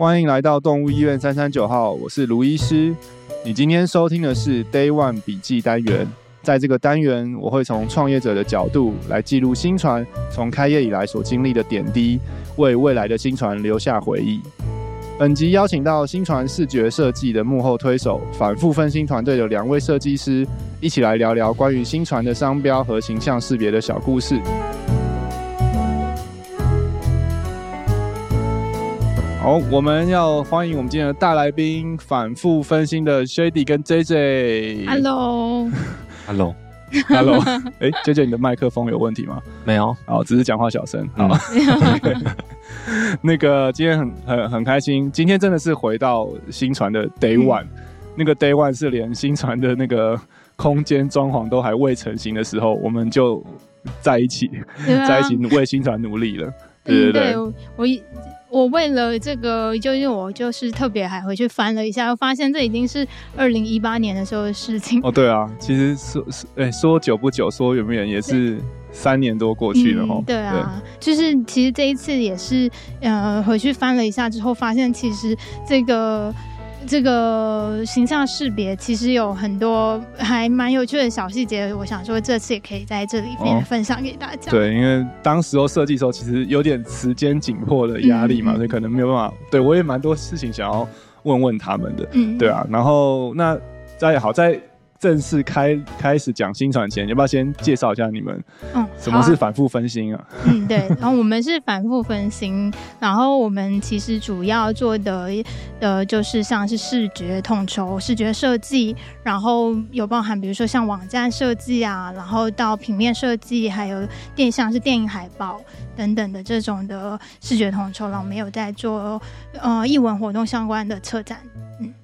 欢迎来到动物医院三三九号，我是卢医师。你今天收听的是 Day One 笔记单元，在这个单元，我会从创业者的角度来记录新传从开业以来所经历的点滴，为未来的新传留下回忆。本集邀请到新传视觉设计的幕后推手，反复分心团队的两位设计师，一起来聊聊关于新传的商标和形象识别的小故事。好，我们要欢迎我们今天的大来宾，反复分心的 Shady 跟 JJ。Hello，Hello，Hello。哎，JJ，你的麦克风有问题吗？没有，好，只是讲话小声。好，嗯、那个今天很很很开心，今天真的是回到新船的 Day One，、嗯、那个 Day One 是连新船的那个空间装潢都还未成型的时候，我们就在一起，啊、在一起为新船努力了。对对对，嗯、对我一。我为了这个，就是我就是特别还回去翻了一下，我发现这已经是二零一八年的时候的事情。哦，对啊，其实说说，哎，说久不久，说远不远，也是三年多过去了哈、嗯。对啊，对就是其实这一次也是，呃，回去翻了一下之后，发现其实这个。这个形象识别其实有很多还蛮有趣的小细节，我想说这次也可以在这里面分享给大家。哦、对，因为当时候设计的时候，其实有点时间紧迫的压力嘛，嗯、所以可能没有办法。对，我也蛮多事情想要问问他们的，嗯，对啊。然后那再好在。正式开开始讲新传前，要不要先介绍一下你们？嗯，什么是反复分心啊？嗯，对，然后我们是反复分心，然后我们其实主要做的呃，就是像是视觉统筹、视觉设计，然后有包含比如说像网站设计啊，然后到平面设计，还有电像是电影海报等等的这种的视觉统筹，然后我们有在做呃艺文活动相关的策展。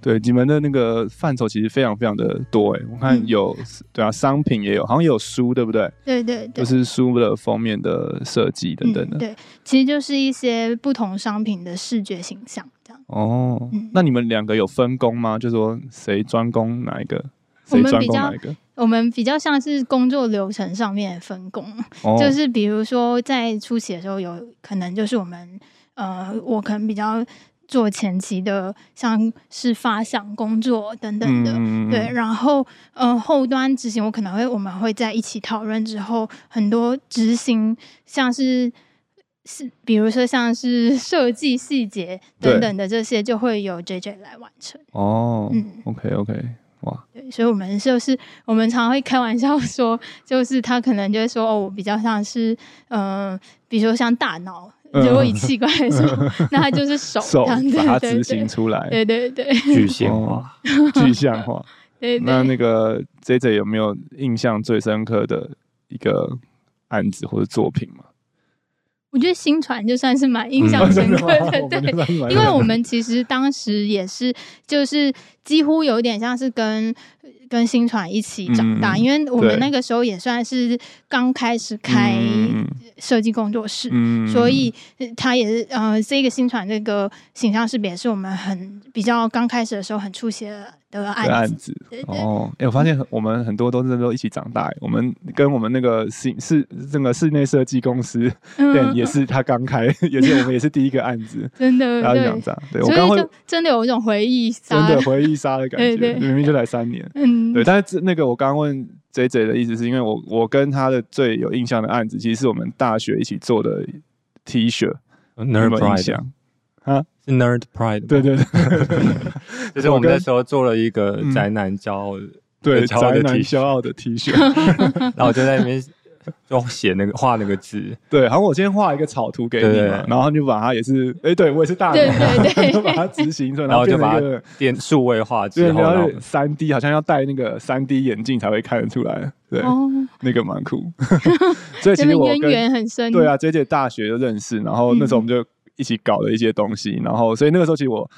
对，你们的那个范畴其实非常非常的多哎，我看有、嗯、对啊，商品也有，好像有书，对不对？对对对，就是书的封面的设计等等的、嗯。对，其实就是一些不同商品的视觉形象这样。哦，嗯、那你们两个有分工吗？就是说谁专攻哪一个？谁专攻哪一个？我们比较像是工作流程上面的分工，哦、就是比如说在初期的时候，有可能就是我们呃，我可能比较。做前期的像是发想工作等等的，嗯、对，然后呃后端执行，我可能会我们会在一起讨论之后，很多执行像是是比如说像是 设计细节等等的这些，就会由 JJ 来完成。哦，嗯，OK OK，哇，对，所以我们就是我们常常会开玩笑说，就是他可能就会说哦，我比较像是嗯、呃，比如说像大脑。如果以器官来说，嗯、那它就是手，手把它执行出来。对对对，具象化，具象化。对，那那个 JJ 有没有印象最深刻的一个案子或者作品吗？我觉得新传就算是蛮印象深刻的，嗯、对，因为我们其实当时也是，就是几乎有点像是跟。跟新传一起长大，嗯、因为我们那个时候也算是刚开始开设计工作室，嗯、所以他也是呃，这个新传这个形象识别是我们很比较刚开始的时候很出血的案子。案子对对对哦，哎、欸，我发现我们很多都是都一起长大。我们跟我们那个室室这个室内设计公司，嗯、对，也是他刚开，也是我们也是第一个案子，真的，然后长大。对，所以就我刚会真的有一种回忆杀，真的回忆杀的感 觉，对对对，明明就来三年。嗯对，但是那个我刚刚问 JJ 的意思是因为我我跟他的最有印象的案子，其实是我们大学一起做的 T 恤，Nerd Pride 啊，是 Nerd Pride，对对对，就是我们那时候做了一个宅男骄傲，对宅男骄傲的 T 恤，然后我就在那边。就写那个画那个字，对，然后我先画一个草图给你嘛，然后就把它也是，哎、欸，对我也是大人，对对对，把它执行出来，然后就把它电数位化之后，然后三 D 好像要戴那个三 D 眼镜才会看得出来，对，哦、那个蛮酷，所以其实我跟渊源很深，对啊，JJ 大学就认识，然后那时候我们就一起搞了一些东西，然后所以那个时候其实我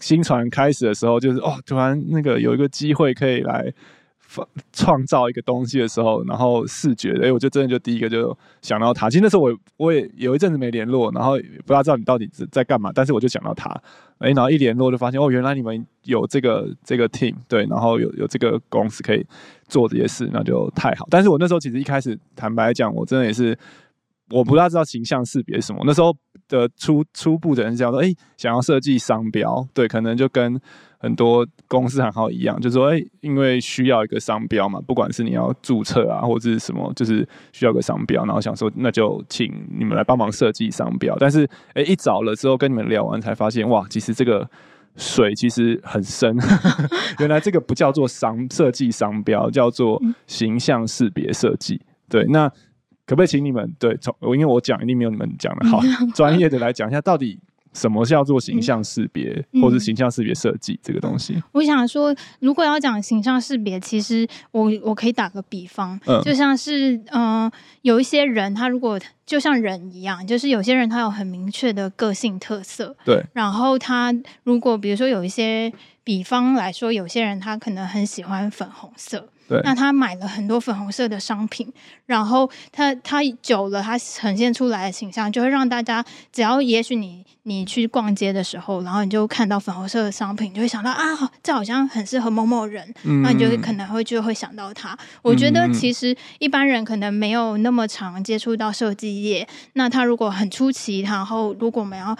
新传开始的时候，就是哦，突然那个有一个机会可以来。创造一个东西的时候，然后视觉，哎、我就真的就第一个就想到他。其实那时候我我也有一阵子没联络，然后不大知道你到底在干嘛，但是我就想到他，哎、然后一联络就发现哦，原来你们有这个这个 team，对，然后有有这个公司可以做这些事，那就太好。但是我那时候其实一开始坦白讲，我真的也是我不大知道形象识别什么。那时候的初初步的人讲说，哎、欸，想要设计商标，对，可能就跟很多公司行号一样，就是说，哎、欸，因为需要一个商标嘛，不管是你要注册啊，或者是什么，就是需要个商标，然后想说，那就请你们来帮忙设计商标。但是，哎、欸，一找了之后跟你们聊完，才发现，哇，其实这个水其实很深。原来这个不叫做商设计商标，叫做形象识别设计。对，那。可不可以请你们对从我，因为我讲一定没有你们讲的好，专业的来讲一下，到底什么叫做形象识别，嗯、或者形象识别设计这个东西？我想说，如果要讲形象识别，其实我我可以打个比方，嗯、就像是嗯、呃，有一些人他如果就像人一样，就是有些人他有很明确的个性特色，对，然后他如果比如说有一些比方来说，有些人他可能很喜欢粉红色。那他买了很多粉红色的商品，然后他他久了，他呈现出来的形象就会让大家，只要也许你你去逛街的时候，然后你就看到粉红色的商品，就会想到啊，这好像很适合某某人，那你就可能会就会想到他。我觉得其实一般人可能没有那么常接触到设计业，那他如果很出奇，然后如果我们要。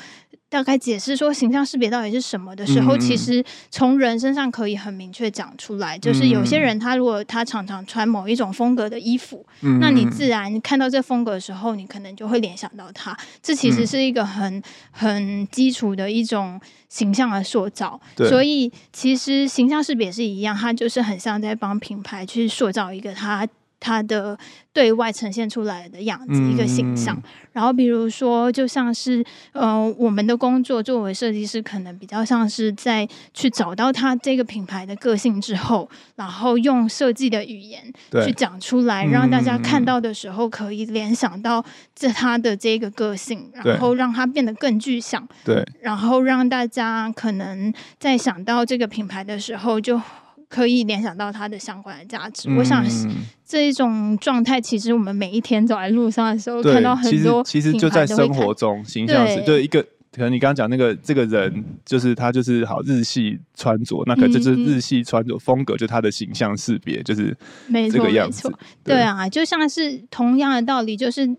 大概解释说形象识别到底是什么的时候，嗯、其实从人身上可以很明确讲出来。就是有些人他如果他常常穿某一种风格的衣服，嗯、那你自然看到这风格的时候，你可能就会联想到他。这其实是一个很很基础的一种形象的塑造。所以其实形象识别是一样，它就是很像在帮品牌去塑造一个它。它的对外呈现出来的样子，一个形象。嗯、然后，比如说，就像是呃，我们的工作作为设计师，可能比较像是在去找到它这个品牌的个性之后，然后用设计的语言去讲出来，让大家看到的时候可以联想到这它的这个个性，然后让它变得更具象。对，然后让大家可能在想到这个品牌的时候就。可以联想到它的相关的价值。嗯、我想这一种状态，其实我们每一天走在路上的时候，看到很多其，其实就在生活中形象是，对，对一个可能你刚刚讲那个这个人，就是他就是好日系穿着，那可能就是日系穿着风格，嗯、就他的形象识别就是这个样子。对啊，就像是同样的道理，就是。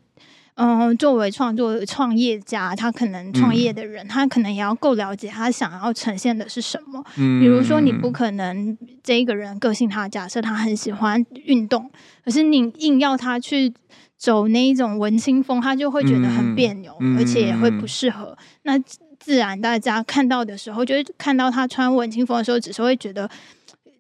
嗯，作为创作创业家，他可能创业的人，嗯、他可能也要够了解他想要呈现的是什么。嗯，比如说你不可能这一个人个性，他假设他很喜欢运动，可是你硬要他去走那一种文青风，他就会觉得很别扭，嗯、而且也会不适合。嗯、那自然大家看到的时候，就是看到他穿文青风的时候，只是会觉得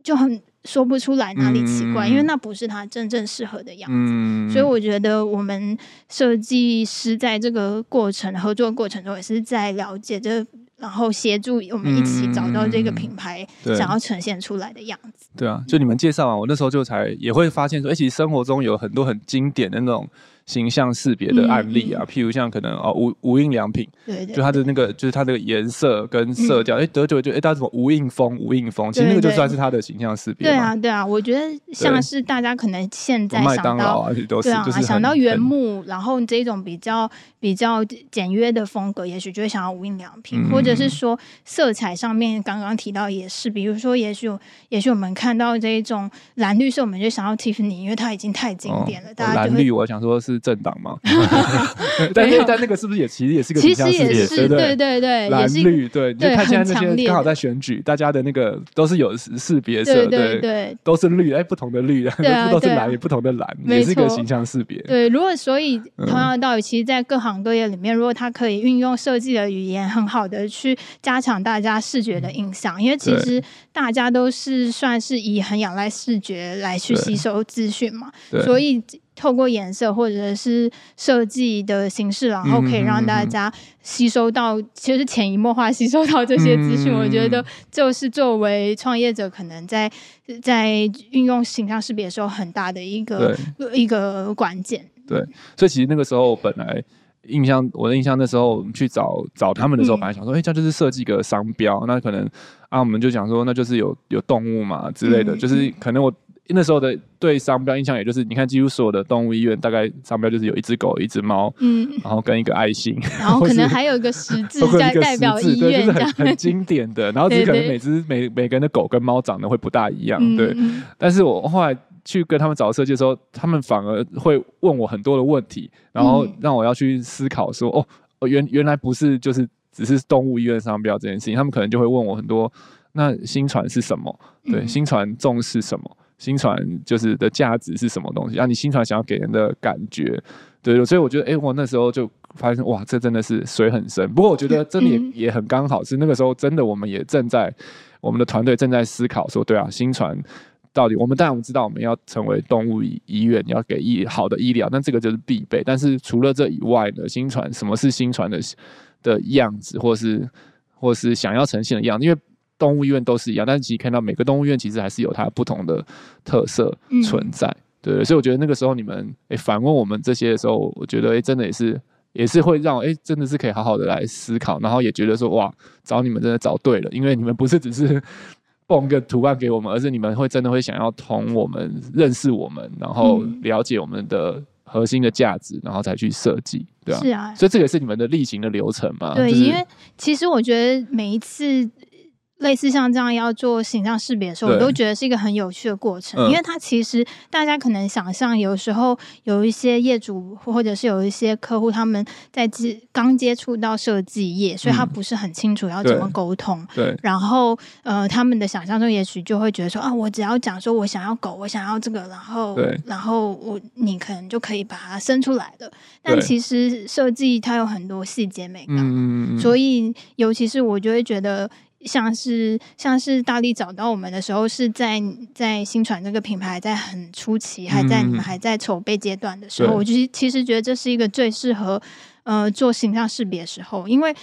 就很。说不出来哪里奇怪，嗯、因为那不是他真正适合的样子。嗯、所以我觉得我们设计师在这个过程合作过程中，也是在了解这。然后协助我们一起找到这个品牌想要呈现出来的样子。对啊，就你们介绍完，我那时候就才也会发现说，哎，其实生活中有很多很经典的那种形象识别的案例啊，譬如像可能哦无无印良品，对对，就它的那个就是它的颜色跟色调，哎，得久就哎，它什么无印风无印风，其实那个就算是它的形象识别。对啊，对啊，我觉得像是大家可能现在麦当劳啊，都是就是想到原木，然后这种比较比较简约的风格，也许就会想要无印良品，或者。是说，色彩上面刚刚提到也是，比如说，也许也许我们看到这一种蓝绿色，我们就想要 Tiffany，因为它已经太经典了。哦、大家蓝绿，我想说是政党吗？但但那个是不是也其实也是个其实也是对对对蓝绿对，你看现在那些刚好在选举，大家的那个都是有识别色，对对，都是绿，哎，不同的绿，都是蓝，也不同的蓝，也是一个形象识别。对，如果所以同样的道理，其实，在各行各业里面，如果它可以运用设计的语言很好的去。去加强大家视觉的印象，因为其实大家都是算是以很仰赖视觉来去吸收资讯嘛，所以透过颜色或者是设计的形式，然后可以让大家吸收到，其实潜移默化吸收到这些资讯。我觉得就是作为创业者，可能在在运用形象识别的时候，很大的一个一个关键。对，所以其实那个时候本来。印象，我的印象那时候去找找他们的时候，本来想说，哎、嗯欸，这样就是设计个商标，那可能啊，我们就想说，那就是有有动物嘛之类的，嗯、就是可能我那时候的对商标印象，也就是你看，几乎所有的动物医院，大概商标就是有一只狗、一只猫，嗯，然后跟一个爱心，然后可能还有一个十字 在代表医院，就是很很经典的。然后只可能每只每每个人的狗跟猫长得会不大一样，对。嗯、但是我后来。去跟他们找设计的时候，他们反而会问我很多的问题，然后让我要去思考说，嗯、哦，原原来不是就是只是动物医院商标这件事情，他们可能就会问我很多，那新传是什么？对，新传重视什么？薪传就是的价值是什么东西？啊，你新传想要给人的感觉，对，所以我觉得，哎、欸，我那时候就发现，哇，这真的是水很深。不过我觉得真的也也很刚好，是那个时候真的我们也正在我们的团队正在思考说，对啊，新传到底我们当然我们知道我们要成为动物医医院，要给医好的医疗，那这个就是必备。但是除了这以外呢，新传什么是新传的的样子，或是或是想要呈现的样子，因为。动物医院都是一样，但是其实看到每个动物医院其实还是有它不同的特色存在，嗯、对，所以我觉得那个时候你们诶、欸、反问我们这些的时候，我觉得诶、欸、真的也是也是会让诶、欸、真的是可以好好的来思考，然后也觉得说哇找你们真的找对了，因为你们不是只是蹦个图案给我们，而是你们会真的会想要同我们认识我们，然后了解我们的核心的价值，然后才去设计，对吧？是啊，所以这个是你们的例行的流程嘛？对，就是、因为其实我觉得每一次。类似像这样要做形象识别的时候，我都觉得是一个很有趣的过程，因为它其实大家可能想象，有时候有一些业主或者是有一些客户，他们在接刚接触到设计业，所以他不是很清楚要怎么沟通。对，然后呃，他们的想象中也许就会觉得说啊，我只要讲说我想要狗，我想要这个，然后然后我你可能就可以把它生出来的。但其实设计它有很多细节美感，所以尤其是我就会觉得。像是像是大力找到我们的时候，是在在新传这个品牌在很初期，还在你们还在筹备阶段的时候，嗯、我就其实觉得这是一个最适合呃做形象识别的时候，因为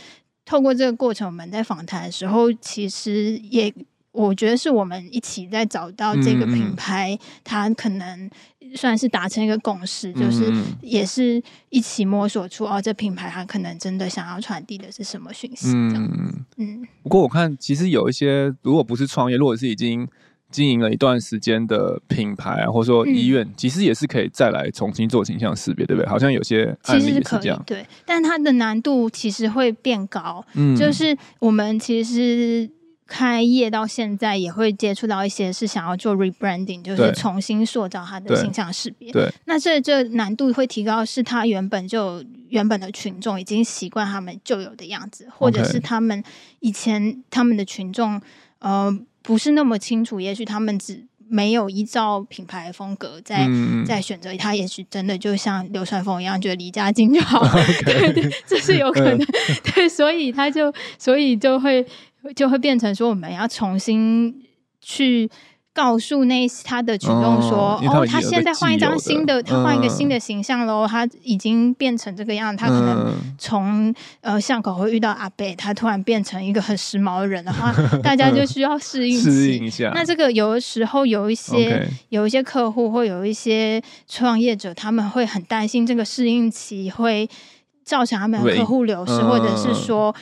透过这个过程，我们在访谈的时候，其实也。我觉得是我们一起在找到这个品牌，嗯、它可能算是达成一个共识，嗯、就是也是一起摸索出哦，这品牌它可能真的想要传递的是什么讯息。嗯嗯。不过我看其实有一些，如果不是创业，如果是已经经营了一段时间的品牌啊，或者说医院，嗯、其实也是可以再来重新做形象识别，对不对？好像有些案例是这样。对，但它的难度其实会变高。嗯，就是我们其实。开业到现在也会接触到一些是想要做 rebranding，就是重新塑造它的形象识别。对，那这这难度会提高，是他原本就原本的群众已经习惯他们旧有的样子，或者是他们以前他们的群众呃不是那么清楚，也许他们只没有依照品牌风格在、嗯、在选择，他也许真的就像流川枫一样，觉得离家近就好。对对，这是有可能。嗯、对，所以他就所以就会。就会变成说，我们要重新去告诉那他的群众说，哦，哦，他现在换一张新的，他换一个新的形象喽，嗯、他已经变成这个样，他可能从呃巷口会遇到阿伯，他突然变成一个很时髦的人的话，大家就需要适应 适应一下。那这个有的时候有一些有一些客户或有一些创业者，他们会很担心这个适应期会造成他们的客户流失，嗯、或者是说。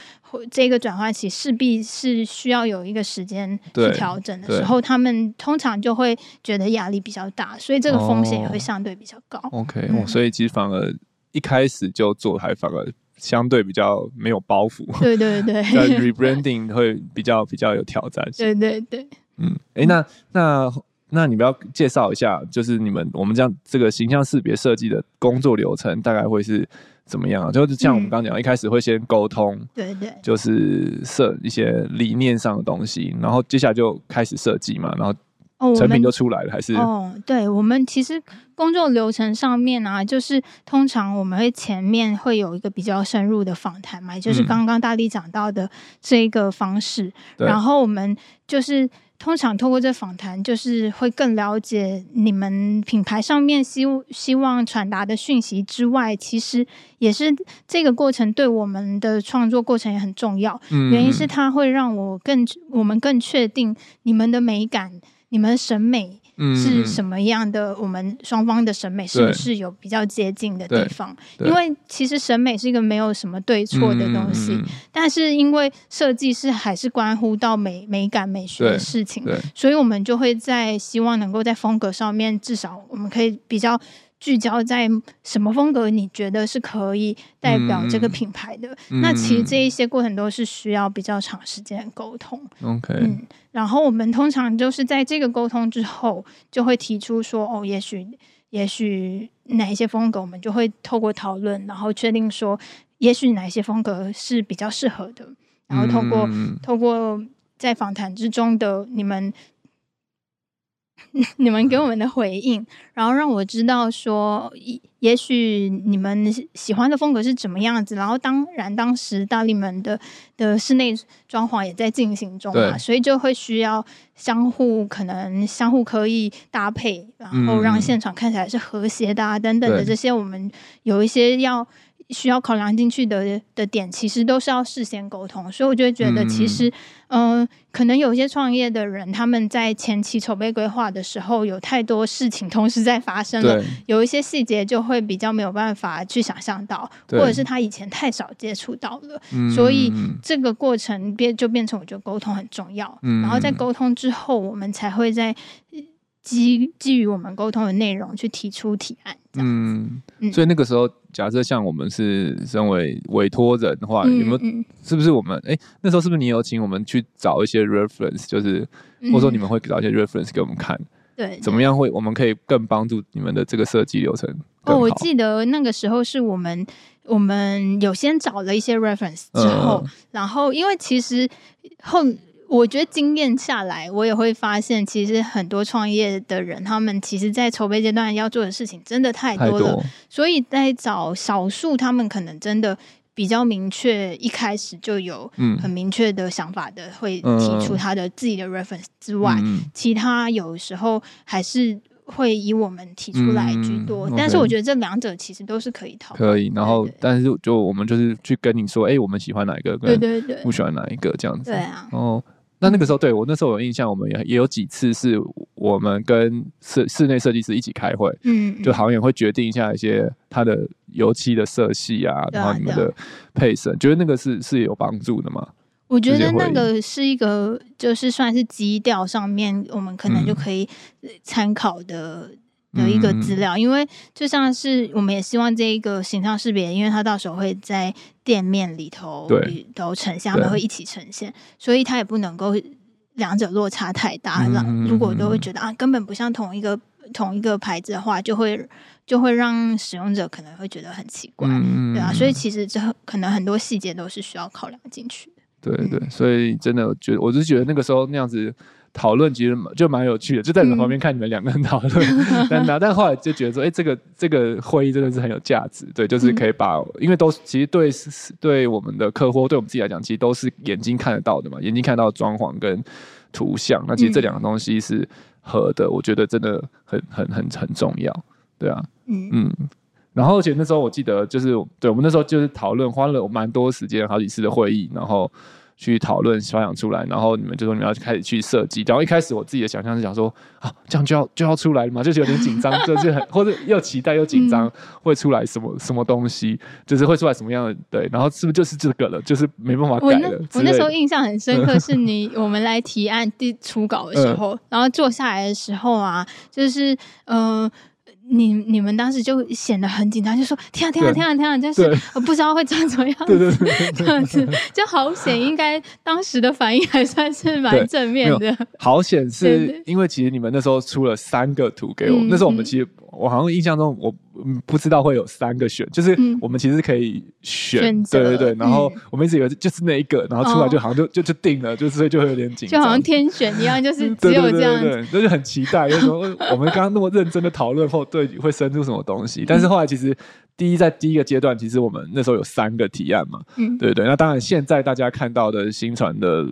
这个转换期势必是需要有一个时间去调整的时候，他们通常就会觉得压力比较大，所以这个风险也会相对比较高。哦、OK，、嗯、所以其实反而一开始就做，还反而相对比较没有包袱。对对对，rebranding 会比较比较有挑战性。对对对，嗯，哎，那那那你们要介绍一下，就是你们我们这样这个形象识别设计的工作流程，大概会是。怎么样啊？就是像我们刚刚讲，嗯、一开始会先沟通，对对，就是设一些理念上的东西，然后接下来就开始设计嘛，然后成品就出来了，还是？哦，对，我们其实工作流程上面啊，就是通常我们会前面会有一个比较深入的访谈嘛，就是刚刚大力讲到的这一个方式，嗯、然后我们就是。通常透过这访谈，就是会更了解你们品牌上面希希望传达的讯息之外，其实也是这个过程对我们的创作过程也很重要。嗯，原因是它会让我更我们更确定你们的美感，你们的审美。是什么样的？我们双方的审美是不是有比较接近的地方？因为其实审美是一个没有什么对错的东西，嗯、但是因为设计是还是关乎到美美感美学的事情，所以我们就会在希望能够在风格上面，至少我们可以比较聚焦在什么风格，你觉得是可以代表这个品牌的？嗯、那其实这一些过程都是需要比较长时间沟通。OK，嗯，然后我们通常就是在这个沟通之后，就会提出说，哦，也许，也许哪一些风格，我们就会透过讨论，然后确定说，也许哪一些风格是比较适合的，然后透过、嗯、透过在访谈之中的你们。你们给我们的回应，然后让我知道说，也许你们喜欢的风格是怎么样子。然后当然，当时大力门的的室内装潢也在进行中嘛，所以就会需要相互可能相互可以搭配，然后让现场看起来是和谐的啊等等的这些，我们有一些要。需要考量进去的的点，其实都是要事先沟通，所以我就觉得，其实，嗯、呃，可能有些创业的人，他们在前期筹备规划的时候，有太多事情同时在发生了，有一些细节就会比较没有办法去想象到，或者是他以前太少接触到了，所以这个过程变就变成我觉得沟通很重要，然后在沟通之后，我们才会在。基基于我们沟通的内容去提出提案，嗯，所以那个时候，假设像我们是身为委托人的话，嗯、有没有？是不是我们？哎、欸，那时候是不是你有请我们去找一些 reference，就是或者说你们会找一些 reference 给我们看？对，怎么样会我们可以更帮助你们的这个设计流程？哦，我记得那个时候是我们我们有先找了一些 reference 之后，嗯、然后因为其实后。我觉得经验下来，我也会发现，其实很多创业的人，他们其实，在筹备阶段要做的事情真的太多了。多所以在找少数他们可能真的比较明确，一开始就有很明确的想法的，嗯、会提出他的自己的 reference 之外，嗯、其他有时候还是会以我们提出来居多。嗯、但是我觉得这两者其实都是可以讨论。可以，然后但是就我们就是去跟你说，哎、欸，我们喜欢哪一个，对对对，不喜欢哪一个这样子。对啊，哦。那那个时候，对我那时候有印象，我们也也有几次是我们跟室室内设计师一起开会，嗯，就好像也会决定一下一些它的油漆的色系啊，然后你们的配色，觉得那个是是有帮助的吗？我觉得那个是一个，就是算是基调上面，我们可能就可以参考的。的一个资料，因为就像是我们也希望这一个形象识别，因为它到时候会在店面里头里头呈现，他们会一起呈现，所以它也不能够两者落差太大。让如果都会觉得啊，根本不像同一个同一个牌子的话，就会就会让使用者可能会觉得很奇怪，嗯对啊。所以其实这可能很多细节都是需要考量进去的。对对，所以真的觉得，我就觉得那个时候那样子。讨论其实就蛮有趣的，就在你们旁边看你们两个人讨论，嗯、但但后来就觉得说，哎、欸，这个这个会议真的是很有价值，对，就是可以把，嗯、因为都其实对对我们的客户，对我们自己来讲，其实都是眼睛看得到的嘛，眼睛看到装潢跟图像，那其实这两个东西是合的，我觉得真的很很很很重要，对啊，嗯。嗯，然后而且那时候我记得就是，对我们那时候就是讨论，花了蛮多时间，好几次的会议，然后。去讨论发想出来，然后你们就说你们要开始去设计。然后一开始我自己的想象是想说啊，这样就要就要出来了嘛，就是有点紧张，就是很或者又期待又紧张，会出来什么什么东西，就是会出来什么样的对。然后是不是就是这个了？就是没办法改了。我那，我那时候印象很深刻，是你我们来提案第初稿的时候，嗯、然后坐下来的时候啊，就是嗯。呃你你们当时就显得很紧张，就说天啊天啊天啊天啊，就是不知道会长什么样子，这样子就好险。应该当时的反应还算是蛮正面的。好险是因为其实你们那时候出了三个图给我，那时候我们其实我好像印象中我不知道会有三个选，就是我们其实可以选，对对对。然后我们一直以为就是那一个，然后出来就好像就就就定了，就所以就会有点紧张，就好像天选一样，就是只有这样子，那就很期待。就是说 我们刚刚那么认真的讨论后。对，会生出什么东西？但是后来其实第一在第一个阶段，其实我们那时候有三个提案嘛，嗯，对对。那当然，现在大家看到的新传的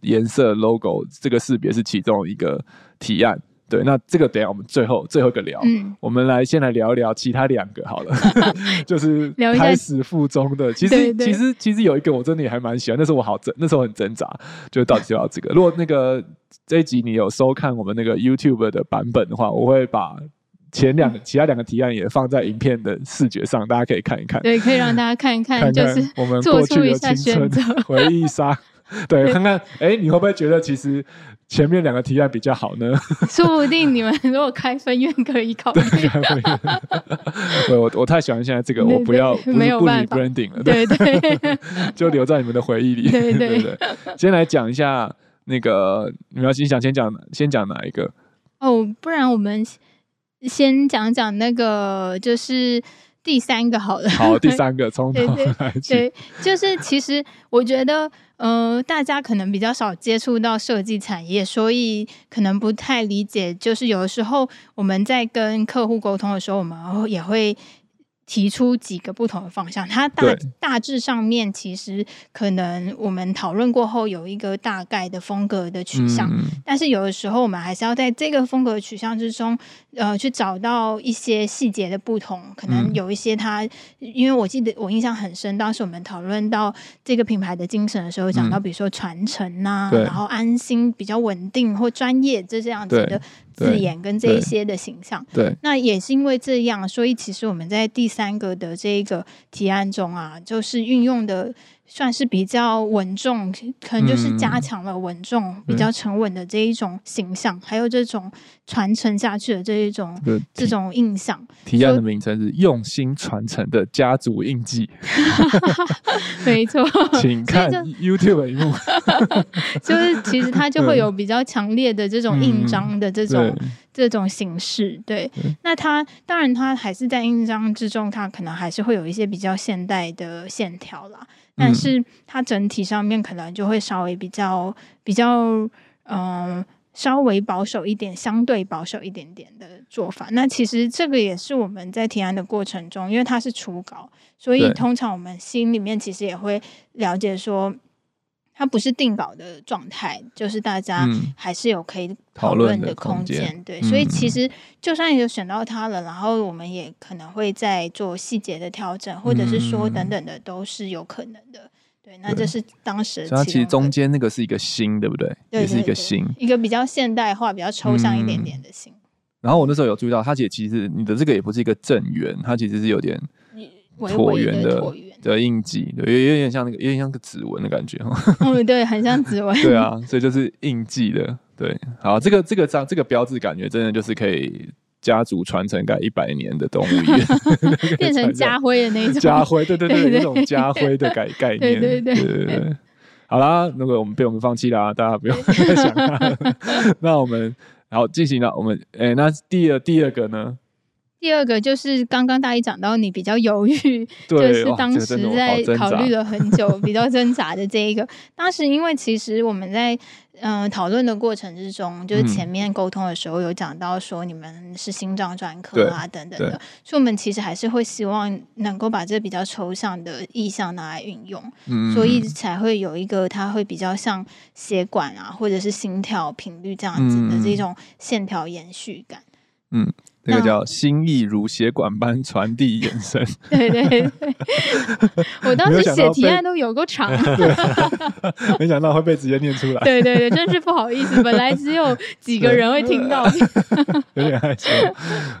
颜色 logo 这个识别是其中一个提案。对，那这个等下我们最后最后一个聊，嗯，我们来先来聊一聊其他两个好了，就是开始附中的。其实其实其实有一个我真的也还蛮喜欢，那时候我好挣，那时候很挣扎，就到底就要这个。如果那个这一集你有收看我们那个 YouTube 的版本的话，我会把。前两个，其他两个提案也放在影片的视觉上，大家可以看一看。对，可以让大家看一看，就是我们做出一下选择，回忆杀。对，看看哎、欸，你会不会觉得其实前面两个提案比较好呢？说不定你们如果开分院可以考虑。对，我我太喜欢现在这个，我不要不没有办法 branding 了，对对，对，就留在你们的回忆里。对对对，对，先来讲一下那个，你要先想先讲先讲哪一个？哦，不然我们先讲讲那个，就是。第三个好了，好，第三个 从头来对，对，就是其实我觉得，呃，大家可能比较少接触到设计产业，所以可能不太理解。就是有的时候我们在跟客户沟通的时候，我们也会。提出几个不同的方向，它大大致上面其实可能我们讨论过后有一个大概的风格的取向，嗯，但是有的时候我们还是要在这个风格取向之中，呃，去找到一些细节的不同。可能有一些它，因为我记得我印象很深，当时我们讨论到这个品牌的精神的时候，讲到比如说传承呐，然后安心、比较稳定或专业这这样子的。字眼跟这一些的形象，对，对，那也是因为这样，所以其实我们在第三个的这一个提案中啊，就是运用的。算是比较稳重，可能就是加强了稳重、嗯、比较沉稳的这一种形象，嗯、还有这种传承下去的这一种这种印象。提案的名称是“用心传承的家族印记” 没错，请看 YouTube 萤幕。就是其实它就会有比较强烈的这种印章的这种、嗯、这种形式。对，对那它当然它还是在印章之中，它可能还是会有一些比较现代的线条啦。但是它整体上面可能就会稍微比较比较嗯、呃、稍微保守一点，相对保守一点点的做法。那其实这个也是我们在提案的过程中，因为它是初稿，所以通常我们心里面其实也会了解说。它不是定稿的状态，就是大家还是有可以讨论的空间，嗯，对，所以其实就算有选到它了，然后我们也可能会再做细节的调整，或者是说等等的都是有可能的。对，那这是当时它其实中间那个是一个心，对不对？对，对，对，也是一个心，一个比较现代化、比较抽象一点点的心。然后我那时候有注意到，它其实其实你的这个也不是一个正圆，它其实是有点。椭圆的椭圆的印记，对，有有点像那个，有点像个指纹的感觉哈。嗯，对，很像指纹。对啊，所以就是印记的，对。好，这个这个章这个标志感觉真的就是可以家族传承盖一百年的动物园，变成家徽的那种。家徽，对对对，那种家徽的概 概念，对对对对对，好啦，那个我们被我们放弃啦，大家不用再想了。那我们好进行了，我们诶、欸，那第二第二个呢？第二个就是刚刚大一讲到你比较犹豫，就是当时在考虑了很久，比较挣扎的这一个。当时因为其实我们在嗯讨论的过程之中，就是前面沟通的时候有讲到说你们是心脏专科啊等等的，所以我们其实还是会希望能够把这比较抽象的意象拿来运用，嗯，所以才会有一个它会比较像血管啊或者是心跳频率这样子的这种线条延续感，嗯。那个叫心意如血管般传递延伸。对对对，我当时写提案都有够长，没想到会被直接念出来。对对对，真是不好意思，本来只有几个人会听到，有点害羞。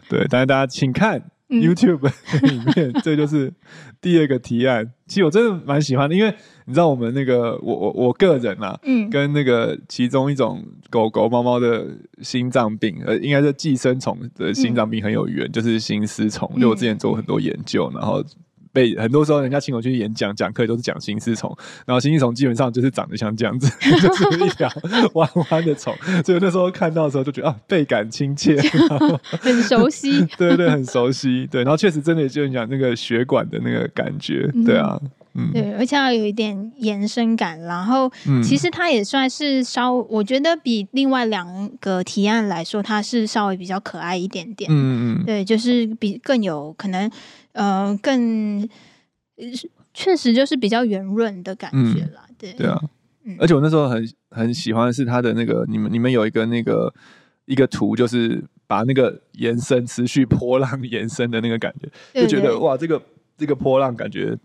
对，但是大家请看 YouTube 里面，这就是第二个提案。其实我真的蛮喜欢的，因为。你知道我们那个我我我个人啊，嗯，跟那个其中一种狗狗猫猫的心脏病，呃，应该是寄生虫的心脏病很有缘，嗯，就是心丝虫。就我之前做很多研究，然后被很多时候人家请我去演讲讲课，都是讲心丝虫。然后心丝虫基本上就是长得像这样子，就是一条弯弯的虫。所以那时候看到的时候就觉得啊，倍感亲切，很熟悉。对对对，很熟悉。对，然后确实真的就是讲那个血管的那个感觉，对啊。嗯对，而且要有一点延伸感，然后其实它也算是稍，我觉得比另外两个提案来说，它是稍微比较可爱一点点。嗯嗯，对，就是比更有可能，呃，更确实就是比较圆润的感觉啦。嗯、对对啊，嗯，而且我那时候很很喜欢的是它的那个，你们你们有一个那个一个图，就是把那个延伸持续波浪 延伸的那个感觉，对对对，就觉得哇，这个这个波浪感觉。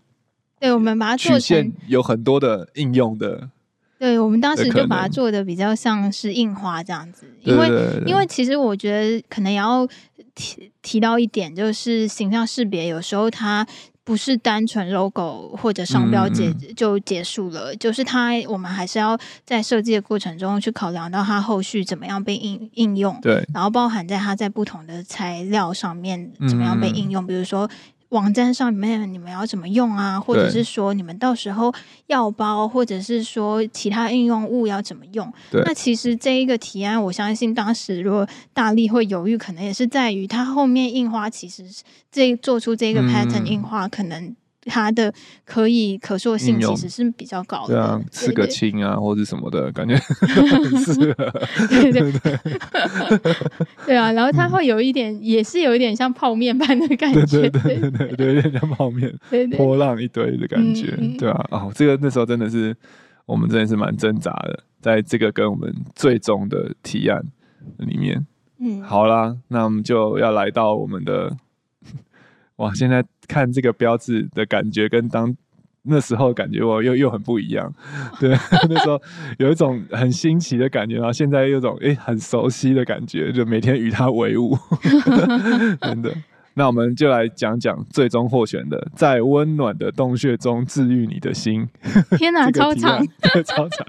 对，我们把它做成有很多的应用的。对，我们当时就把它做的比较像是印花这样子，因为因为其实我觉得可能也要提提到一点，就是形象识别有时候它不是单纯 logo 或者商标结就结束了，嗯、就是它我们还是要在设计的过程中去考量到它后续怎么样被应应用，对，然后包含在它在不同的材料上面怎么样被应用，嗯、比如说。网站上面你们要怎么用啊？或者是说你们到时候药包，或者是说其他应用物要怎么用？对那其实这一个提案，我相信当时如果大力会犹豫，可能也是在于它后面印花，其实这做出这个 pattern 印花可能。它的可以可塑性其实是比较高的，对啊，刺个青啊，或者什么的感觉 对对对，对啊，然后它会有一点，也是有一点像泡面般的感觉，对对对对对，有点像泡面，波浪一堆的感觉，对啊，哦，这个那时候真的是我们真的是蛮挣扎的，在这个跟我们最终的提案里面，嗯，好啦，那我们就要来到我们的。哇，现在看这个标志的感觉跟当那时候感觉我又又很不一样，对，那时候有一种很新奇的感觉，然后现在又有一种诶很熟悉的感觉，就每天与它为伍，真的。那我们就来讲讲最终获选的，在温暖的洞穴中治愈你的心。天哪，超长，超长。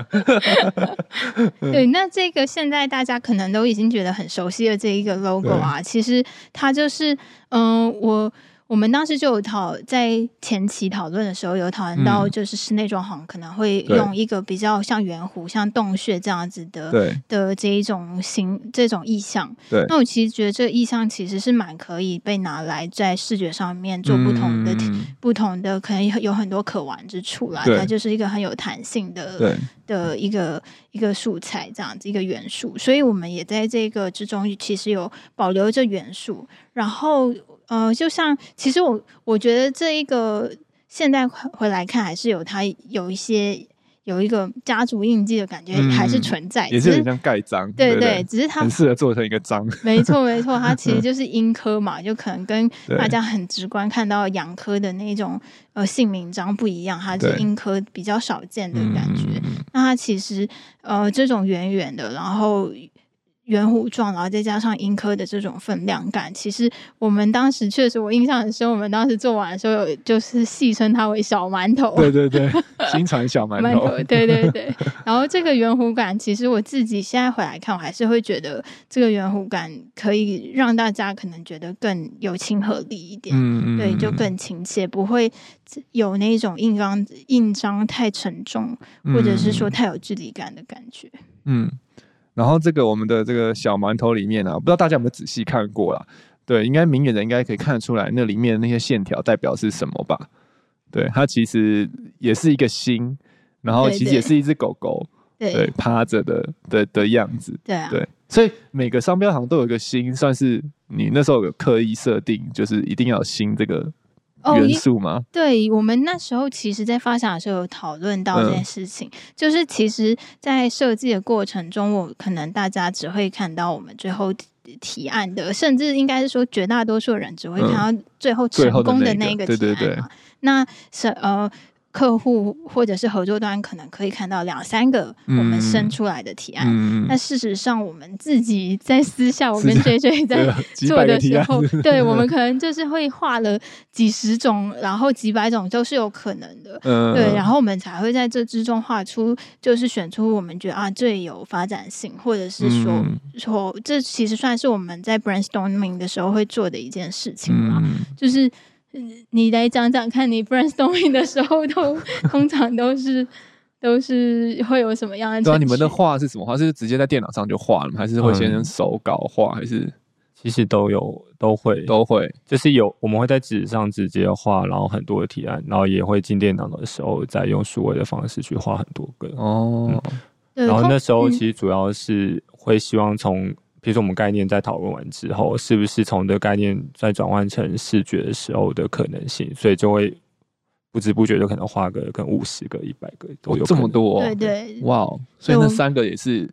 对，那这个现在大家可能都已经觉得很熟悉的这一个 logo 啊，其实它就是嗯、呃、我。我们当时就有讨在前期讨论的时候有讨论到，就是室内装潢可能会用一个比较像圆弧、像洞穴这样子的对的这一种形这种意象。对，那我其实觉得这个意象其实是蛮可以被拿来在视觉上面做不同的、嗯、不同的，可能有很多可玩之处啦。它就是一个很有弹性的对的一个一个素材这样子一个元素，所以我们也在这个之中其实有保留着元素，然后。呃，就像其实我我觉得这一个现在回来看，还是有它有一些有一个家族印记的感觉，还是存在，嗯、也是很像盖章，对对，只是它很适合做成一个章，没错没错，它 其实就是阴科嘛，就可能跟大家很直观看到阳科的那种呃姓名章不一样，它是阴科比较少见的感觉，那它其实呃这种圆圆的，然后。圆弧状，然后再加上英科的这种分量感，其实我们当时确实，我印象很深。我们当时做完的时候，有就是戏称它为小馒头。对对对，新传小馒头。对对对。然后这个圆弧感，其实我自己现在回来看，我还是会觉得这个圆弧感可以让大家可能觉得更有亲和力一点。嗯嗯。对，就更亲切，不会有那种印章印章太沉重，或者是说太有距离感的感觉。嗯。然后这个我们的这个小馒头里面啊，不知道大家有没有仔细看过啦？对，应该明眼人应该可以看得出来，那里面的那些线条代表是什么吧？对，它其实也是一个心，然后其实也是一只狗狗，对，对，对，趴着的的的样子，对啊，对，所以每个商标好像都有一个心，算是你那时候有刻意设定，就是一定要有心这个。元素吗？哦、对，我们那时候其实，在发想的时候有讨论到这件事情，嗯、就是其实，在设计的过程中，我可能大家只会看到我们最后提案的，甚至应该是说，绝大多数人只会看到最后成功的那个提案。对对对，那是呃。客户或者是合作端可能可以看到两三个我们生出来的提案，那、嗯、事实上我们自己在私下，我跟 JJ 在 做的时候，对，我们可能就是会画了几十种，然后几百种都是有可能的，嗯、对，然后我们才会在这之中画出，就是选出我们觉得啊最有发展性，或者是说、嗯、说这其实算是我们在 brainstorming 的时候会做的一件事情嘛，嗯、就是。你来讲讲看，你 brainstorming 的时候都通常都是 都是会有什么样的？对啊，你们的画是什么画？是直接在电脑上就画了吗？还是会先手稿画？还是其实都有，都会都会，就是有我们会在纸上直接画，然后很多的提案，然后也会进电脑的时候再用数位的方式去画很多个哦。嗯、然后那时候其实主要是会希望从。比如说，我们概念在讨论完之后，是不是从这个概念再转换成视觉的时候的可能性？所以就会不知不觉就可能画个跟五十个、一百个都有、哦、这么多。对对，哇！所以那三个也是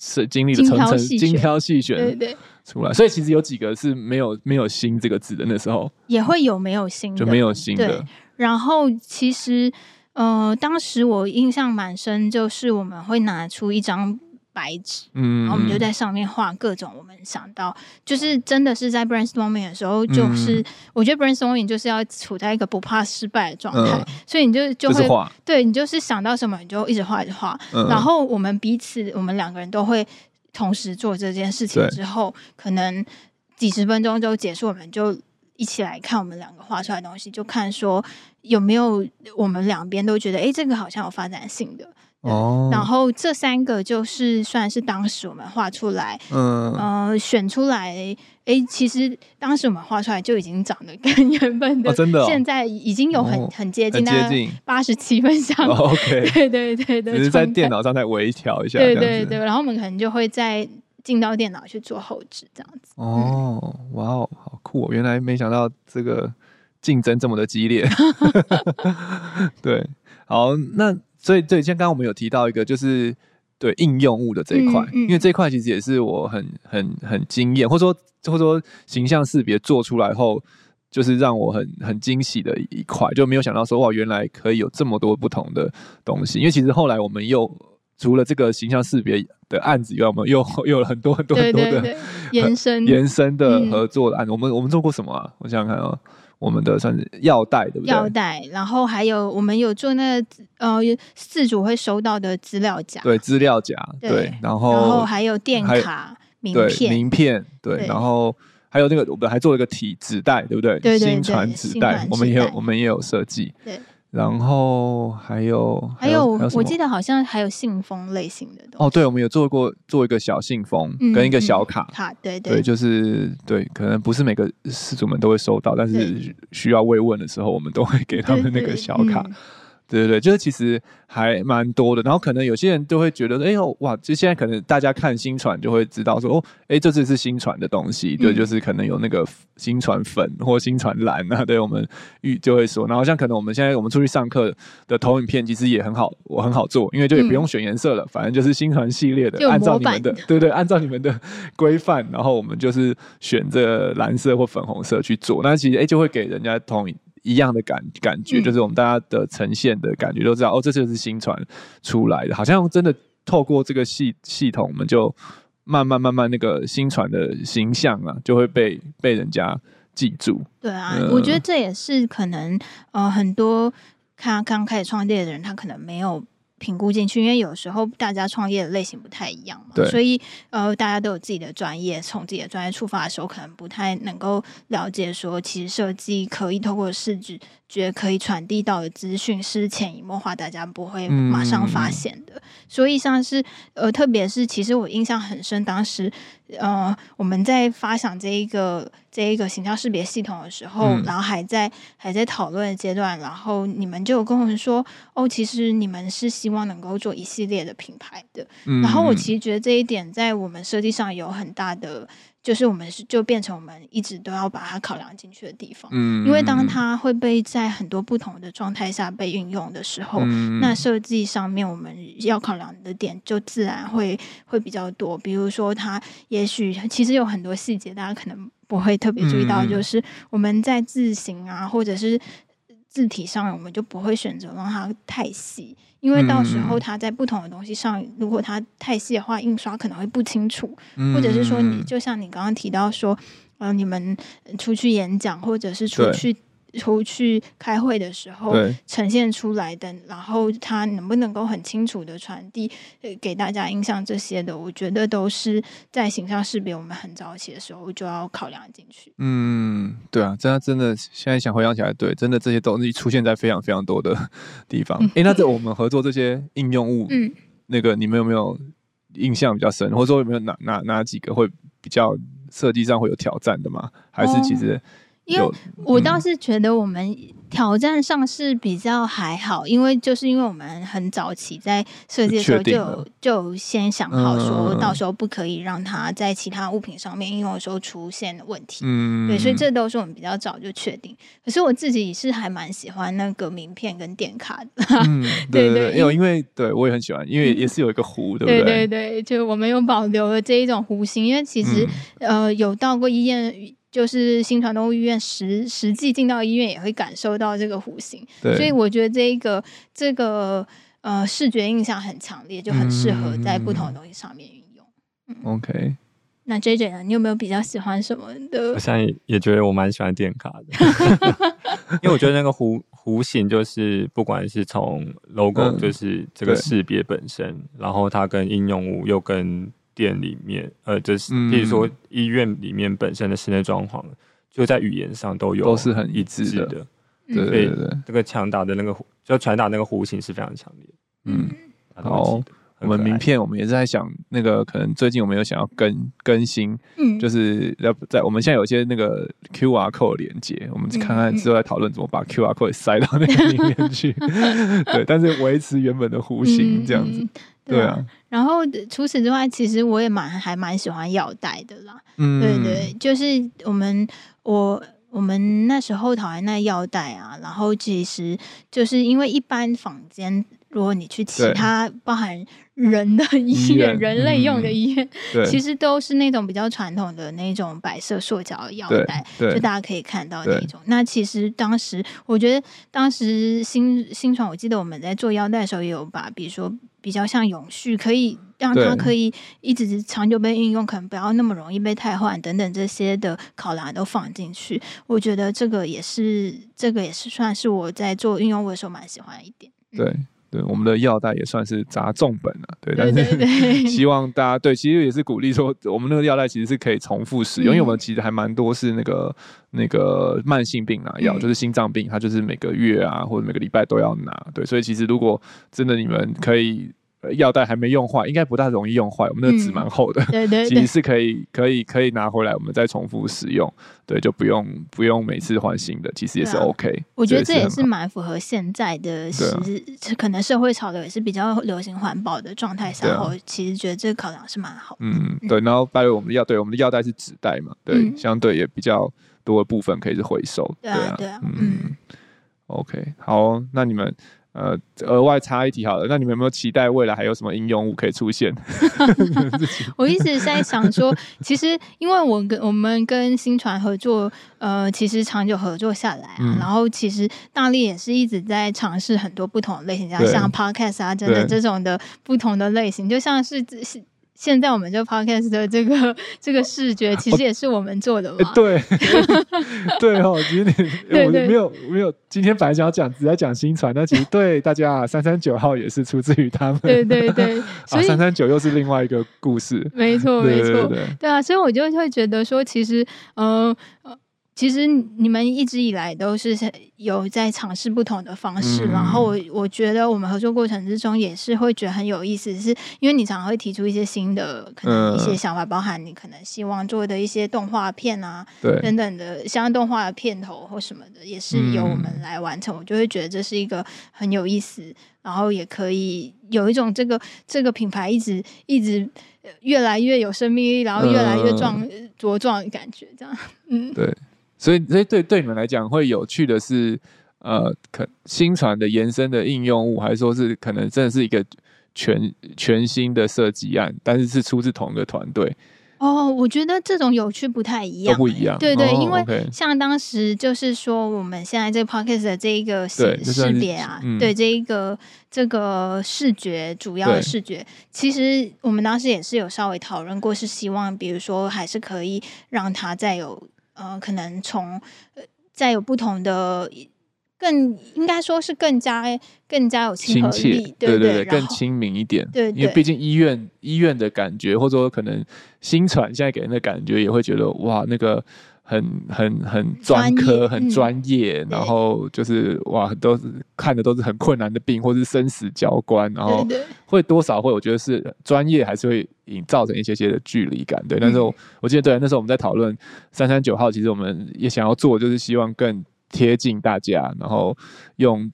是经历了层层精挑细选，对对出来。所以其实有几个是没有没有“心”这个字的，那时候也会有没有“心”就没有“心”的。然后其实呃，当时我印象蛮深，就是我们会拿出一张。白纸，嗯，然后我们就在上面画各种我们想到，就是真的是在 brainstorming 的时候，就是、嗯、我觉得 brainstorming 就是要处在一个不怕失败的状态，嗯、所以你就就会就对你就是想到什么你就一直画一直画，嗯、然后我们彼此我们两个人都会同时做这件事情之后，可能几十分钟就结束，我们就一起来看我们两个画出来的东西，就看说有没有我们两边都觉得哎这个好像有发展性的。哦，然后这三个就是算是当时我们画出来，嗯呃选出来，哎，其实当时我们画出来就已经长得跟原本的，真的现在已经有很很接近，接近八十七分像。OK，对对对对，只是在电脑上再微调一下，对对对，然后我们可能就会再进到电脑去做后置这样子。哦，哇哦，好酷哦！原来没想到这个竞争这么的激烈。对，好那。所以，对，像刚刚我们有提到一个，就是对应用物的这一块，嗯嗯、因为这一块其实也是我很、很、很惊艳，或者说，或者说形象识别做出来后，就是让我很、很惊喜的一块，就没有想到说哇，原来可以有这么多不同的东西。因为其实后来我们又除了这个形象识别的案子以外，我们又又有了很多很多很多的延伸延伸的合作的案子。嗯、我们我们做过什么啊？我想想看啊。我们的算是药袋，对不对？药袋，然后还有我们有做那个呃，四主会收到的资料夹，对，资料夹，对，然后然后还有电卡、名片、名片，对，然后还有那个我们还做了一个体纸袋，对不对？对对对，新传纸袋，我们也有我们也有设计，对。然后还有还有，我记得好像还有信封类型的东西哦。对，我们有做过做一个小信封跟一个小卡卡，对对，就是对，可能不是每个事主们都会收到，但是需要慰问的时候，我们都会给他们那个小卡。对对对对对，就是其实还蛮多的，然后可能有些人就会觉得，哎呦哇，就现在可能大家看新传就会知道说，哦，哎，这次是新传的东西，对，就是可能有那个新传粉或新传蓝啊，对，我们预就会说，然后像可能我们现在我们出去上课的投影片，其实也很好，我很好做，因为就也不用选颜色了，反正就是新传系列的，按照你们的，对对，按照你们的规范，然后我们就是选这蓝色或粉红色去做，那其实哎就会给人家投影。一样的感感觉，就是我们大家的呈现的感觉都知道，哦，这就是新传出来的，好像真的透过这个系系统，我们就慢慢慢慢那个新传的形象啊，就会被被人家记住。对啊，呃、我觉得这也是可能呃很多他刚开始创业的人，他可能没有。评估进去，因为有时候大家创业的类型不太一样嘛，所以呃，大家都有自己的专业，从自己的专业出发的时候，可能不太能够了解说，其实设计可以透过视觉觉可以传递到的资讯是潜移默化，大家不会马上发现的。嗯、所以像是呃，特别是其实我印象很深，当时呃，我们在发想这一个。这一个形象识别系统的时候，嗯、然后还在还在讨论的阶段，然后你们就有跟我们说，哦，其实你们是希望能够做一系列的品牌的。嗯、然后我其实觉得这一点在我们设计上有很大的。就是我们是就变成我们一直都要把它考量进去的地方，嗯，因为当它会被在很多不同的状态下被运用的时候，嗯，那设计上面我们要考量的点就自然会会比较多。比如说，它也许其实有很多细节，大家可能不会特别注意到，就是我们在字形啊，或者是。字体上，我们就不会选择让它太细，因为到时候它在不同的东西上，如果它太细的话，印刷可能会不清楚，或者是说，你就像你刚刚提到说，呃，你们出去演讲或者是出去。出去开会的时候呈现出来的，然后他能不能够很清楚的传递给大家印象这些的，我觉得都是在形象识别我们很早期的时候就要考量进去。嗯，对啊，真的真的，现在想回想起来，对，真的这些东西出现在非常非常多的地方。哎、嗯，那这我们合作这些应用物，嗯，那个你们有没有印象比较深，或者说有没有哪哪哪几个会比较设计上会有挑战的吗？还是其实？哦因为我倒是觉得我们挑战上是比较还好，因为就是因为我们很早期在设计的时候就就先想好说，到时候不可以让它在其他物品上面应用的时候出现问题。嗯，对，所以这都是我们比较早就确定。可是我自己是还蛮喜欢那个名片跟电卡的。嗯，对对，因为因为对我也很喜欢，因为 也是有一个弧，对不对？对对对，就我们有保留了这一种弧形，因为其实呃有到过医院。就是新传动物医院实实际进到医院也会感受到这个弧形，所以我觉得这个这个呃视觉印象很强烈，就很适合在不同的东西上面运用。嗯嗯、OK。那 JJ 呢？你有没有比较喜欢什么的？我现在也觉得我蛮喜欢电卡的，因为我觉得那个弧弧形就是不管是从 logo 就是这个识别本身，嗯、然后它跟应用物又跟店里面呃，就是比如说医院里面本身的室内装潢，就在语言上都有都是很一致的。对对对，这个强大的那个就传达那个弧形是非常强烈。嗯，好。我们名片，我们也是在想那个，可能最近我们有想要更更新，嗯，就是要在我们现在有些那个 Q R code 连接，我们看看之后再讨论怎么把 Q R code 塞到那个里面去，对，但是维持原本的弧形这样子，对啊。然后除此之外，其实我也蛮还蛮喜欢药带的啦，嗯，对对，就是我们我我们那时候讨厌那药带啊，然后其实就是因为一般坊间。如果你去其他包含人的医院、人类用的医院，其实都是那种比较传统的那种白色塑胶药带，就大家可以看到那种。那其实当时，我觉得当时新新传，我记得我们在做腰带的时候，也有把比如说比较像永续，可以让它可以一直长久被运用，可能不要那么容易被汰换等等这些的考量都放进去。我觉得这个也是，这个也是算是我在做运用物的时候蛮喜欢的一点。对。对，我们的药袋也算是砸重本了，对，但是 希望大家对，其实也是鼓励说，我们那个药袋其实是可以重复使用，嗯、因为我们其实还蛮多是那个那个慢性病拿药，嗯、就是心脏病，它就是每个月啊或者每个礼拜都要拿，对，所以其实如果真的你们可以。药袋还没用坏，应该不大容易用坏。我们那个纸蛮厚的，嗯、对 对对，其实是可以可以可以拿回来，我们再重复使用。对，就不用不用每次换新的，其实也是 OK。啊、我觉得这也是蛮符合现在的时，啊、可能社会潮流也是比较流行环保的状态下，然后、啊、其实觉得这个考量是蛮好的。嗯，对。然后，包括我们的药，对，我们的药袋是纸袋嘛，对，嗯、相对也比较多的部分可以是回收。对啊，对啊，嗯。嗯 OK，好，那你们。呃，额外插一题好了，那你们有没有期待未来还有什么应用物可以出现？我一直在想说，其实因为我跟我们跟新传合作，呃，其实长久合作下来啊，嗯、然后其实大力也是一直在尝试很多不同的类型，像像 Podcast 啊，真的这种的不同的类型，就像是是。现在我们这 podcast 的这个 这个视觉，其实也是我们做的嘛？欸、对，对哦，其实你我没有没有，今天本来想要讲，只在讲新传，但其实对大家三三九号也是出自于他们。对对对，所以三三九又是另外一个故事。没错没错，对啊，所以我就会觉得说，其实，嗯、呃。其实你们一直以来都是有在尝试不同的方式，嗯、然后我我觉得我们合作过程之中也是会觉得很有意思，是因为你常常会提出一些新的可能一些想法，嗯、包含你可能希望做的一些动画片啊，对。等等的，像动画的片头或什么的，也是由我们来完成。嗯、我就会觉得这是一个很有意思，然后也可以有一种这个这个品牌一直一直越来越有生命力，然后越来越壮茁壮的感觉，这样，嗯，对。所以，所以对对你们来讲，会有趣的是，呃，可新传的延伸的应用物，还是说是可能真的是一个全全新的设计案，但是是出自同一个团队？哦，我觉得这种有趣不太一样，不一样。对对，因为像当时就是说，我们现在这个 podcast 的这一个识识别啊，嗯、对这一个这个视觉主要的视觉，其实我们当时也是有稍微讨论过，是希望比如说还是可以让它再有。呃，可能从呃，再有不同的，更应该说是更加更加有亲和力，亲切，对对对，后更亲民一点。对，对，因为毕竟医院医院的感觉，或者说可能新传现在给人的感觉，也会觉得哇，那个。很很很专科，很专业，嗯、然后就是哇，都是看的都是很困难的病，或是生死交关，然后会多少会，我觉得是专业还是会引造成一些些的距离感，对。但是我我记得对，那时候我们在讨论三三九号，其实我们也想要做，就是希望更贴近大家，然后用。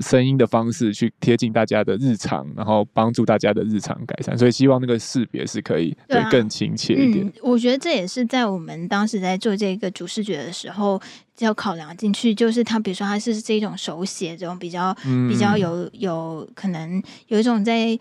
声音的方式去贴近大家的日常，然后帮助大家的日常改善，所以希望那个识别是可以对更亲切一点。嗯，我觉得这也是在我们当时在做这个主视觉的时候要考量进去，就是它，比如说它是这种手写这种比较、嗯、比较有有可能有一种在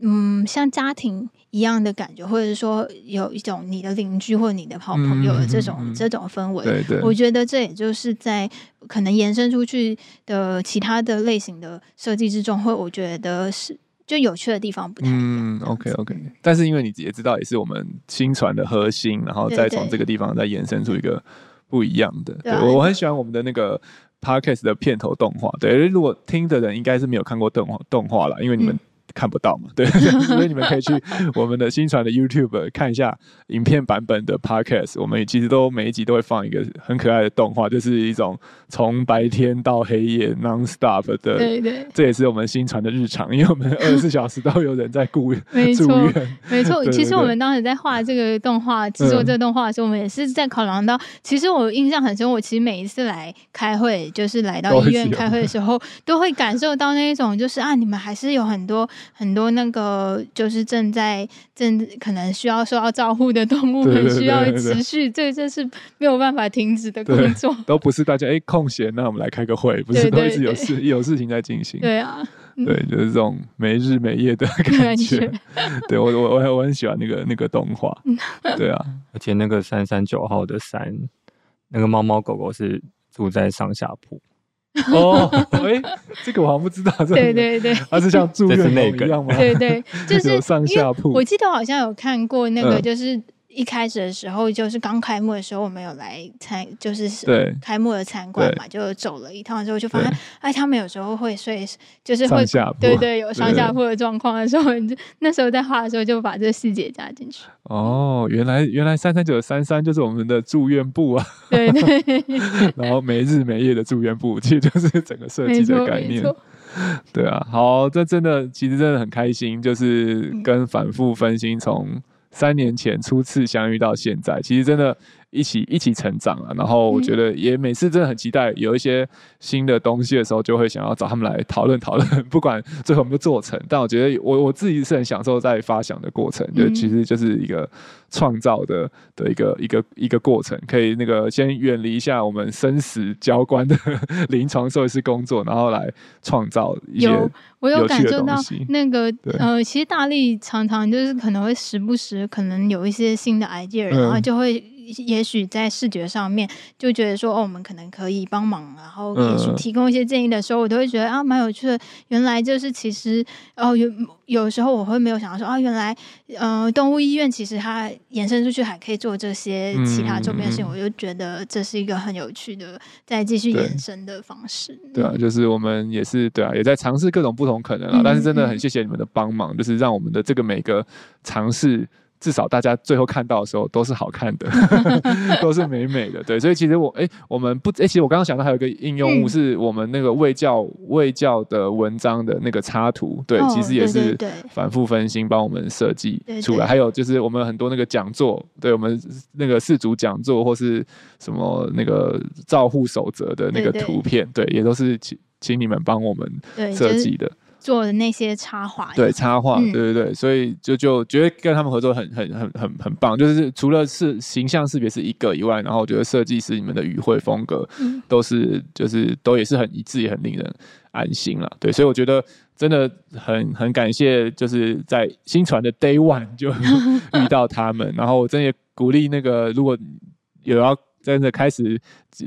嗯，像家庭一样的感觉，或者说有一种你的邻居或者你的好朋友的这种、嗯嗯、这种氛围。对对，我觉得这也就是在可能延伸出去的其他的类型的设计之中，会我觉得是就有趣的地方不太一样。嗯，OK OK。但是因为你也知道，也是我们新传的核心，然后再从这个地方再延伸出一个不一样的。对，对，对，我很喜欢我们的那个 Podcast 的片头动画。对，如果听的人应该是没有看过动画动画了，因为你们、嗯。看不到嘛？对，所以你们可以去我们的新传的 YouTube 看一下影片版本的 Podcast。我们其实都每一集都会放一个很可爱的动画，就是一种从白天到黑夜 non-stop 的。对对，这也是我们新传的日常，因为我们二十四小时都有人在顾住院。没错，没错。其实我们当时在画这个动画、制作这个动画的时候，我们也是在考量到。其实我印象很深，我其实每一次来开会，就是来到医院开会的时候，都会感受到那一种，就是啊，你们还是有很多。很多那个就是正在正可能需要受到照护的动物们需要持续，这这是没有办法停止的工作，都不是大家哎、欸、空闲，那我们来开个会，不是都一直有事有事情在进行。对啊，对，就是这种没日没夜的感觉。对我我我我很喜欢那个那个动画，对啊，而且那个三三九号的三，那个猫猫狗狗是住在上下铺。哦，哎，这个我好像不知道。对对对，它是像住院那个一样吗？对对，就是上下铺。我记得好像有看过那个，就是。一开始的时候，就是刚开幕的时候，我们有来参，就是开幕的参观嘛，就走了一趟之后，就发现，哎，他们有时候会睡，就是会，对，对对，有上下铺的状况的时候，就那时候在画的时候就把这个细节加进去。哦，原来原来三三九三三就是我们的住院部啊，对对，然后没日没夜的住院部，其实就是整个设计的概念。对啊，好，这真的其实真的很开心，就是跟反复分心从。三年前初次相遇到现在，其实真的。一起一起成长啊，然后我觉得也每次真的很期待有一些新的东西的时候，就会想要找他们来讨论讨论。不管最后有没有做成，但我觉得我我自己是很享受在发想的过程，就其实就是一个创造的的一个一个一个过程，可以那个先远离一下我们生死交关的 临床兽医师工作，然后来创造一些有我有感受到那个呃，其实大力常常就是可能会时不时可能有一些新的 idea，然后就会。也许在视觉上面就觉得说，哦，我们可能可以帮忙，然后也许提供一些建议的时候，我都会觉得啊，蛮有趣的。原来就是其实哦，有有时候我会没有想到说啊，原来呃，动物医院其实它延伸出去还可以做这些其他周边性，我就觉得这是一个很有趣的再继续延伸的方式。对啊，就是我们也是对啊，也在尝试各种不同可能啊。但是真的很谢谢你们的帮忙，就是让我们的这个每个尝试。至少大家最后看到的时候都是好看的，都是美美的，对。所以其实我哎、欸，我们不哎、欸，其实我刚刚想到还有一个应用物是我们那个卫教卫教的文章的那个插图，对，其实也是反复分心帮我们设计出来。还有就是我们很多那个讲座，对我们那个四组讲座或是什么那个照护守则的那个图片，对，也都是请请你们帮我们设计的。做的那些插画，对插画，对对对，所以就就觉得跟他们合作很很很很很棒。就是除了是形象识别是一个以外，然后我觉得设计师你们的语汇风格都是就是都也是很一致，也很令人安心了。对，所以我觉得真的很很感谢，就是在新传的 Day One 就 遇到他们，然后我真的也鼓励那个如果有要。真的开始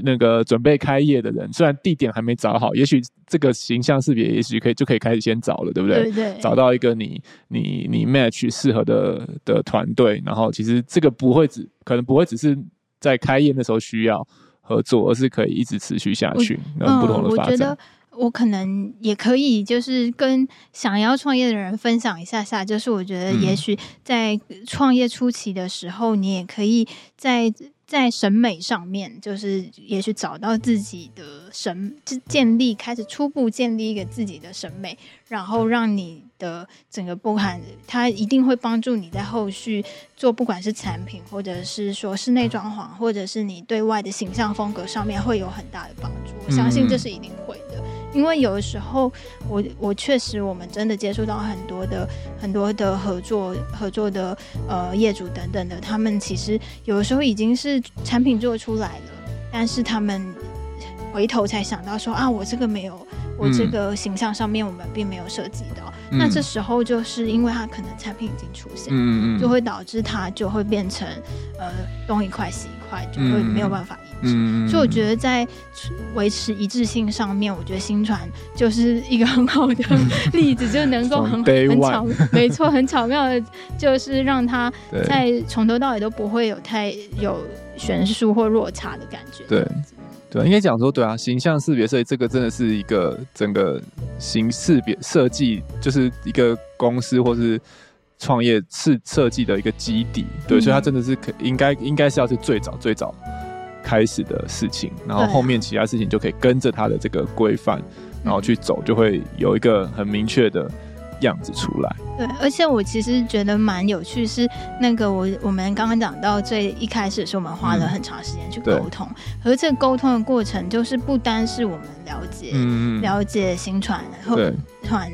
那个准备开业的人，虽然地点还没找好，也许这个形象识别，也许可以就可以开始先找了，对不对？对对。找到一个你你你 match 适合的的团队，然后其实这个不会只可能不会只是在开业的时候需要合作，而是可以一直持续下去，那不同的发展。嗯，我觉得我可能也可以，就是跟想要创业的人分享一下下，就是我觉得也许在创业初期的时候，你也可以在。在审美上面，就是也许找到自己的审，就建立开始初步建立一个自己的审美，然后让你的整个不含，它一定会帮助你在后续做，不管是产品，或者是说室内装潢，或者是你对外的形象风格上面会有很大的帮助。我相信这是一定会的。因为有的时候我，我确实我们真的接触到很多的很多的合作合作的呃业主等等的，他们其实有的时候已经是产品做出来了，但是他们回头才想到说啊，我这个没有我这个形象上面我们并没有涉及到。嗯、那这时候就是因为它可能产品已经出现，就会导致它就会变成呃东一块西一块，就会没有办法一致。嗯、所以我觉得在维持一致性上面，我觉得新传就是一个很好的 例子，就能够很很巧，没错，很巧妙的，就是让它在从头到尾都不会有太有悬殊或落差的感觉。对。对，应该讲说，对啊，形象识别设计这个真的是一个整个形识别设计，就是一个公司或是创业是设计的一个基底。对，嗯、所以它真的是可应该应该是要是最早最早开始的事情，然后后面其他事情就可以跟着它的这个规范，然后去走，就会有一个很明确的。样子出来，对，而且我其实觉得蛮有趣，是那个我我们刚刚讲到最一开始的时候，我们花了很长时间去沟通，而、嗯、这个沟通的过程就是不单是我们了解、嗯、了解新传，然后团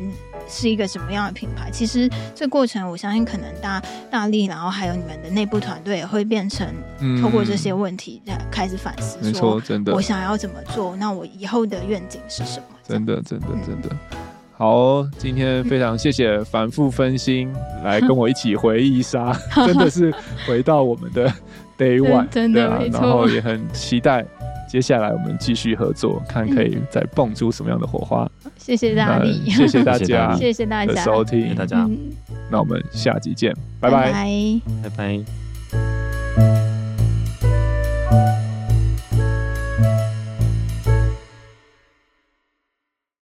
是一个什么样的品牌，其实这过程我相信可能大大力，然后还有你们的内部团队也会变成透过这些问题在开始反思，说真的，我想要怎么做，那我以后的愿景是什么？真的，真的，真的。好、哦，今天非常谢谢反复分心来跟我一起回忆杀，真的是回到我们的 day one，真的没错。然后也很期待接下来我们继续合作，看可以再蹦出什么样的火花。谢谢大力，谢谢大家，谢谢大家的收听，谢谢大家。那我们下集见，拜拜，拜拜。